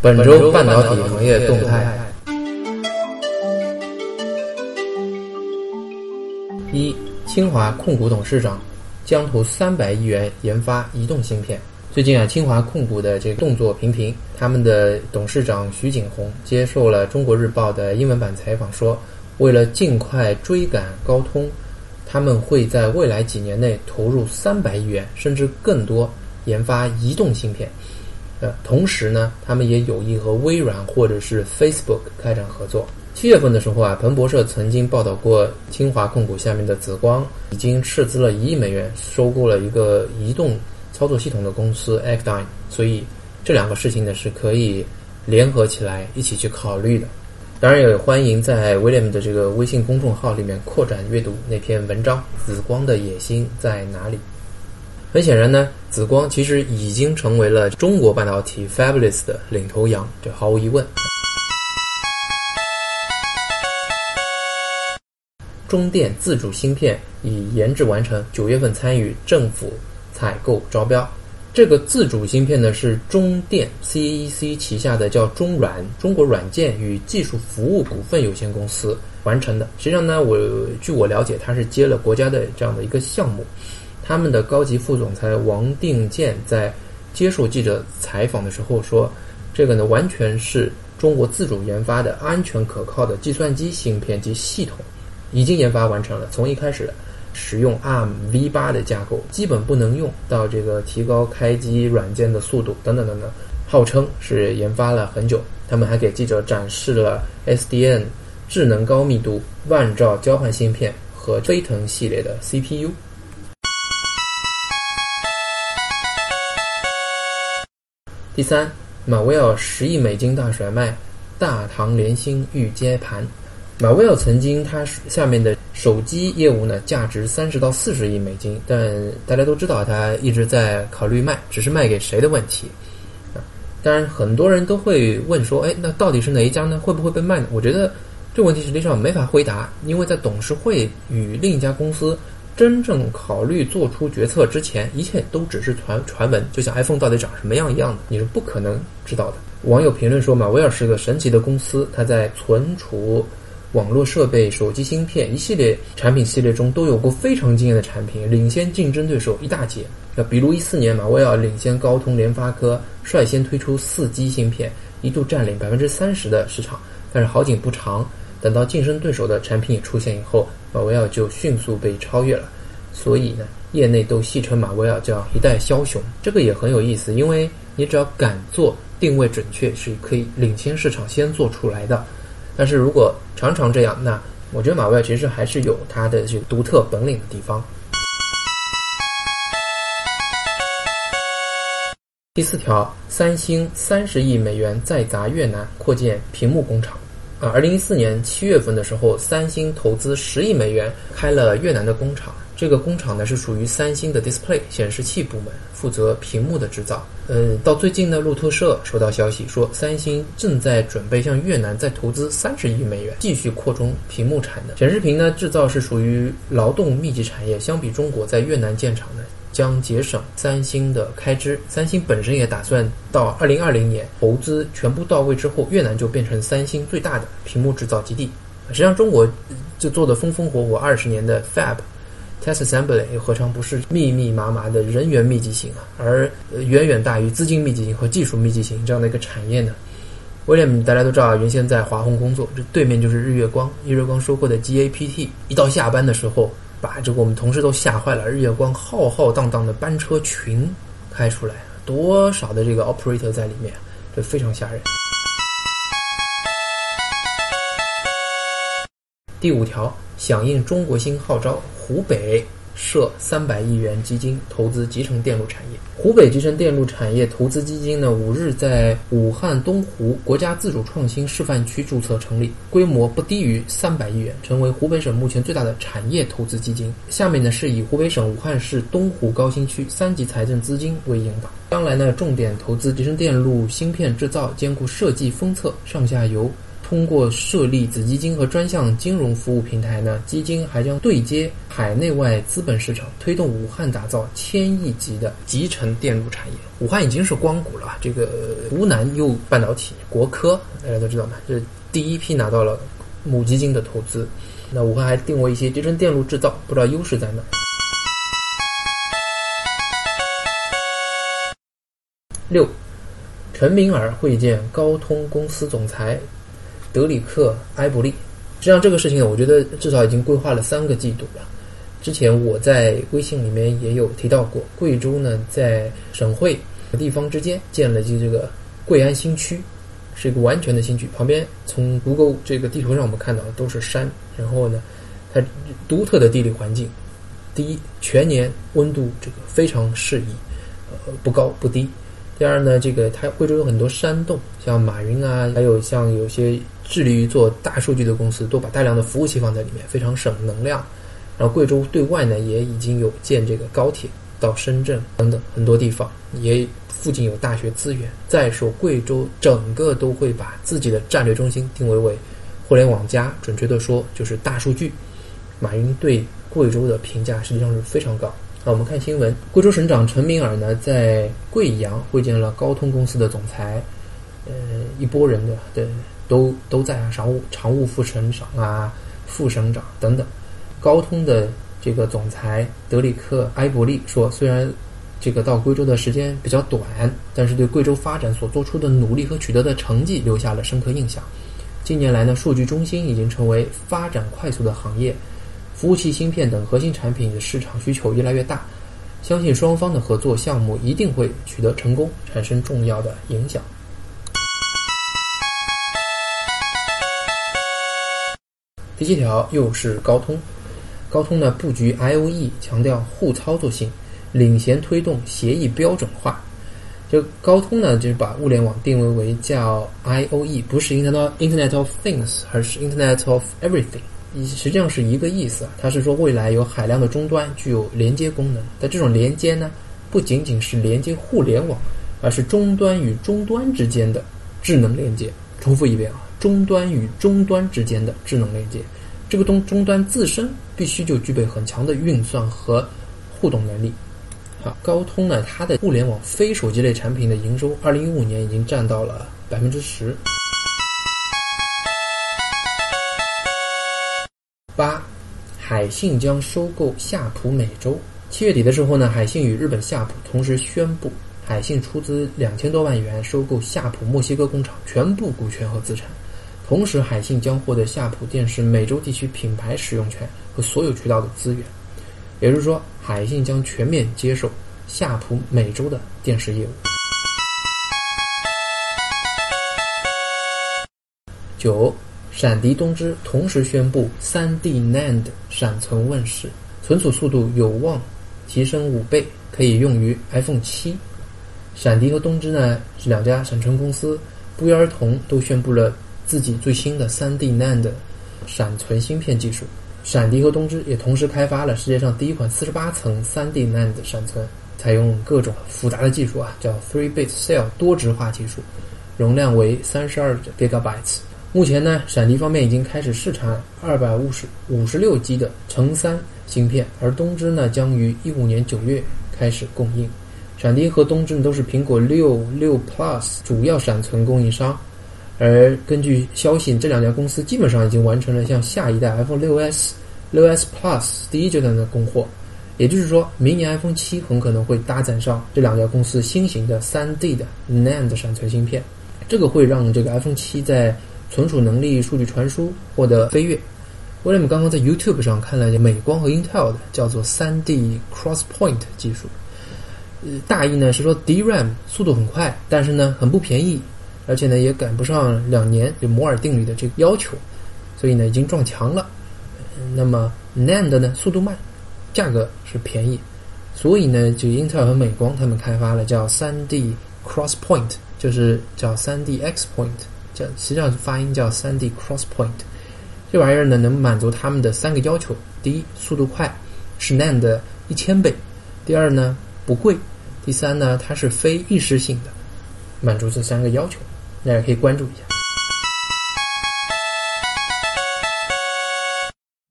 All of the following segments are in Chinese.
本周半导体行业动态：一、清华控股董事长将投三百亿元研发移动芯片。最近啊，清华控股的这个动作频频。他们的董事长徐景洪接受了中国日报的英文版采访说，为了尽快追赶高通，他们会在未来几年内投入三百亿元甚至更多研发移动芯片。呃，同时呢，他们也有意和微软或者是 Facebook 开展合作。七月份的时候啊，彭博社曾经报道过，清华控股下面的紫光已经斥资了一亿美元收购了一个移动操作系统的公司 Acdyne，所以这两个事情呢是可以联合起来一起去考虑的。当然，也欢迎在 William 的这个微信公众号里面扩展阅读那篇文章《紫光的野心在哪里》。很显然呢，紫光其实已经成为了中国半导体 Fabulous 的领头羊，这毫无疑问。中电自主芯片已研制完成，九月份参与政府采购招标。这个自主芯片呢是中电 CEC 旗下的叫中软中国软件与技术服务股份有限公司完成的。实际上呢，我据我了解，它是接了国家的这样的一个项目。他们的高级副总裁王定健在接受记者采访的时候说：“这个呢，完全是中国自主研发的安全可靠的计算机芯片及系统，已经研发完成了。从一开始使用 ARM V8 的架构，基本不能用，到这个提高开机软件的速度等等等等，号称是研发了很久。他们还给记者展示了 SDN 智能高密度万兆交换芯片和飞腾系列的 CPU。”第三，马威尔十亿美金大甩卖，大唐联兴欲接盘。马威尔曾经他下面的手机业务呢，价值三十到四十亿美金，但大家都知道他一直在考虑卖，只是卖给谁的问题。啊，当然很多人都会问说，哎，那到底是哪一家呢？会不会被卖呢？我觉得这问题实际上没法回答，因为在董事会与另一家公司。真正考虑做出决策之前，一切都只是传传闻，就像 iPhone 到底长什么样一样的，你是不可能知道的。网友评论说：“马威尔是个神奇的公司，它在存储、网络设备、手机芯片一系列产品系列中都有过非常惊艳的产品，领先竞争对手一大截。那比如一四年，马威尔领先高通、联发科，率先推出四 G 芯片，一度占领百分之三十的市场。但是好景不长。”等到竞争对手的产品出现以后，马威尔就迅速被超越了。所以呢，业内都戏称马威尔叫一代枭雄。这个也很有意思，因为你只要敢做，定位准确，是可以领先市场先做出来的。但是如果常常这样，那我觉得马威尔其实还是有它的这个独特本领的地方。第四条，三星三十亿美元再砸越南扩建屏幕工厂。啊，二零一四年七月份的时候，三星投资十亿美元开了越南的工厂。这个工厂呢是属于三星的 Display 显示器部门，负责屏幕的制造。呃，到最近呢，路透社收到消息说，三星正在准备向越南再投资三十亿美元，继续扩充屏幕产能。显示屏呢制造是属于劳动密集产业，相比中国在越南建厂呢。将节省三星的开支。三星本身也打算到二零二零年投资全部到位之后，越南就变成三星最大的屏幕制造基地。实际上，中国就做的风风火火二十年的 Fab Test Assembly 又何尝不是密密麻麻的人员密集型啊？而远远大于资金密集型和技术密集型这样的一个产业呢？威廉，大家都知道啊，原先在华虹工作，这对面就是日月光。日月光收购的 GAPT，一到下班的时候。把这个我们同事都吓坏了，日月光浩浩荡荡的班车群开出来，多少的这个 operator 在里面，这非常吓人。第五条，响应中国新号召，湖北。设三百亿元基金投资集成电路产业。湖北集成电路产业投资基金呢，五日在武汉东湖国家自主创新示范区注册成立，规模不低于三百亿元，成为湖北省目前最大的产业投资基金。下面呢是以湖北省武汉市东湖高新区三级财政资金为引导，将来呢重点投资集成电路芯片制造，兼顾设计、封测、上下游通过设立子基金和专项金融服务平台呢，基金还将对接海内外资本市场，推动武汉打造千亿级的集成电路产业。武汉已经是光谷了，这个湖南又半导体国科，大家都知道嘛，这第一批拿到了母基金的投资。那武汉还定位一些集成电路制造，不知道优势在哪。六，陈明尔会见高通公司总裁。德里克·埃伯利，实际上这个事情呢，我觉得至少已经规划了三个季度了。之前我在微信里面也有提到过，贵州呢在省会和地方之间建了一这个贵安新区，是一个完全的新区。旁边从谷歌这个地图上我们看到的都是山，然后呢，它独特的地理环境，第一，全年温度这个非常适宜，呃，不高不低。第二呢，这个它贵州有很多山洞，像马云啊，还有像有些。致力于做大数据的公司都把大量的服务器放在里面，非常省能量。然后贵州对外呢也已经有建这个高铁到深圳等等很多地方，也附近有大学资源。再说贵州整个都会把自己的战略中心定位为互联网加，准确的说就是大数据。马云对贵州的评价实际上是非常高。那我们看新闻，贵州省长陈明尔呢在贵阳会见了高通公司的总裁，呃，一波人的对。都都在啊，常务常务副省长啊，副省长等等。高通的这个总裁德里克·埃伯利说：“虽然这个到贵州的时间比较短，但是对贵州发展所做出的努力和取得的成绩留下了深刻印象。近年来呢，数据中心已经成为发展快速的行业，服务器芯片等核心产品的市场需求越来越大。相信双方的合作项目一定会取得成功，产生重要的影响。”第七条又是高通，高通呢布局 I O E，强调互操作性，领衔推动协议标准化。就高通呢，就是把物联网定位为叫 I O E，不是 Internet Internet of Things，而是 Internet of Everything，实际上是一个意思啊。它是说未来有海量的终端具有连接功能，但这种连接呢，不仅仅是连接互联网，而是终端与终端之间的智能连接。重复一遍啊。终端与终端之间的智能连接，这个东终端自身必须就具备很强的运算和互动能力。好，高通呢，它的互联网非手机类产品的营收，二零一五年已经占到了百分之十。八，海信将收购夏普美洲。七月底的时候呢，海信与日本夏普同时宣布，海信出资两千多万元收购夏普墨西哥工厂全部股权和资产。同时，海信将获得夏普电视美洲地区品牌使用权和所有渠道的资源，也就是说，海信将全面接受夏普美洲的电视业务。九，闪迪东芝同时宣布三 D NAND 闪存问世，存储速度有望提升五倍，可以用于 iPhone 七。闪迪和东芝呢是两家闪存公司，不约而同都宣布了。自己最新的 3D NAND 闪存芯片技术，闪迪和东芝也同时开发了世界上第一款48层 3D NAND 闪存，采用各种复杂的技术啊，叫 Three-bit Cell 多值化技术，容量为32 Gigabytes。目前呢，闪迪方面已经开始试产250、56 G 的乘三芯片，而东芝呢将于15年9月开始供应。闪迪和东芝都是苹果六六 Plus 主要闪存供应商。而根据消息，这两家公司基本上已经完成了向下一代 iPhone 6s、6s Plus 第一阶段的供货，也就是说，明年 iPhone 七很可能会搭载上这两家公司新型的 3D 的 NAND 闪存芯片，这个会让这个 iPhone 七在存储能力、数据传输获得飞跃。威廉姆刚刚在 YouTube 上看了美光和 Intel 的叫做 3D Crosspoint 技术，呃，大意呢是说 DRAM 速度很快，但是呢很不便宜。而且呢，也赶不上两年就摩尔定律的这个要求，所以呢，已经撞墙了。那么 NAND 呢，速度慢，价格是便宜，所以呢，就英特尔和美光他们开发了叫 3D Crosspoint，就是叫 3D X Point，叫实际上发音叫 3D Crosspoint。这玩意儿呢，能满足他们的三个要求：第一，速度快，是 NAND 一千倍；第二呢，不贵；第三呢，它是非易失性的，满足这三个要求。大家可以关注一下。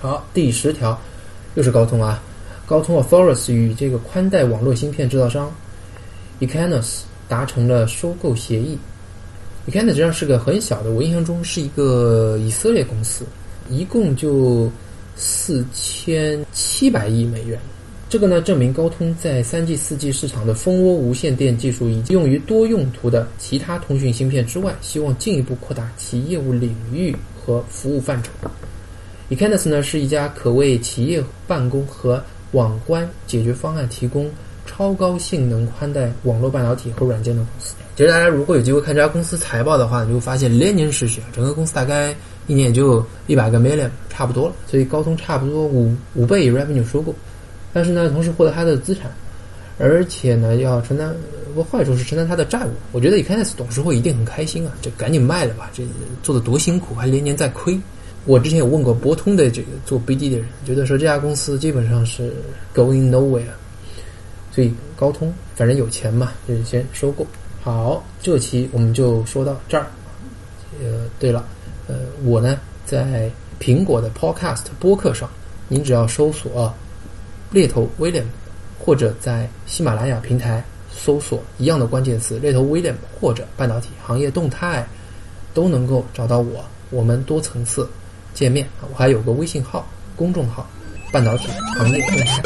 好，第十条，又是高通啊，高通 Authorus 与这个宽带网络芯片制造商 e c a n u s 达成了收购协议。e c a n u s 实际上是个很小的，我印象中是一个以色列公司，一共就四千七百亿美元，这个呢，证明高通在三 G、四 G 市场的蜂窝无线电技术以及用于多用途的其他通讯芯片之外，希望进一步扩大其业务领域和服务范畴。Ecanus 呢是一家可为企业办公和网关解决方案提供超高性能宽带网络半导体和软件的公司。其实大家如果有机会看这家公司财报的话，你就会发现连年失血，整个公司大概一年也就一百个 million 差不多了。所以高通差不多五五倍 revenue 收购。但是呢，同时获得他的资产，而且呢，要承担不坏处是承担他的债务。我觉得 Ecanos 董事会一定很开心啊，这赶紧卖了吧，这做的多辛苦，还连年在亏。我之前有问过博通的这个做 BD 的人，觉得说这家公司基本上是 going nowhere。所以高通反正有钱嘛，就先收购。好，这期我们就说到这儿。呃，对了，呃，我呢在苹果的 Podcast 播客上，您只要搜索。猎头 William，或者在喜马拉雅平台搜索一样的关键词“猎头 William” 或者“半导体行业动态”，都能够找到我。我们多层次见面我还有个微信号公众号“半导体行业动态”。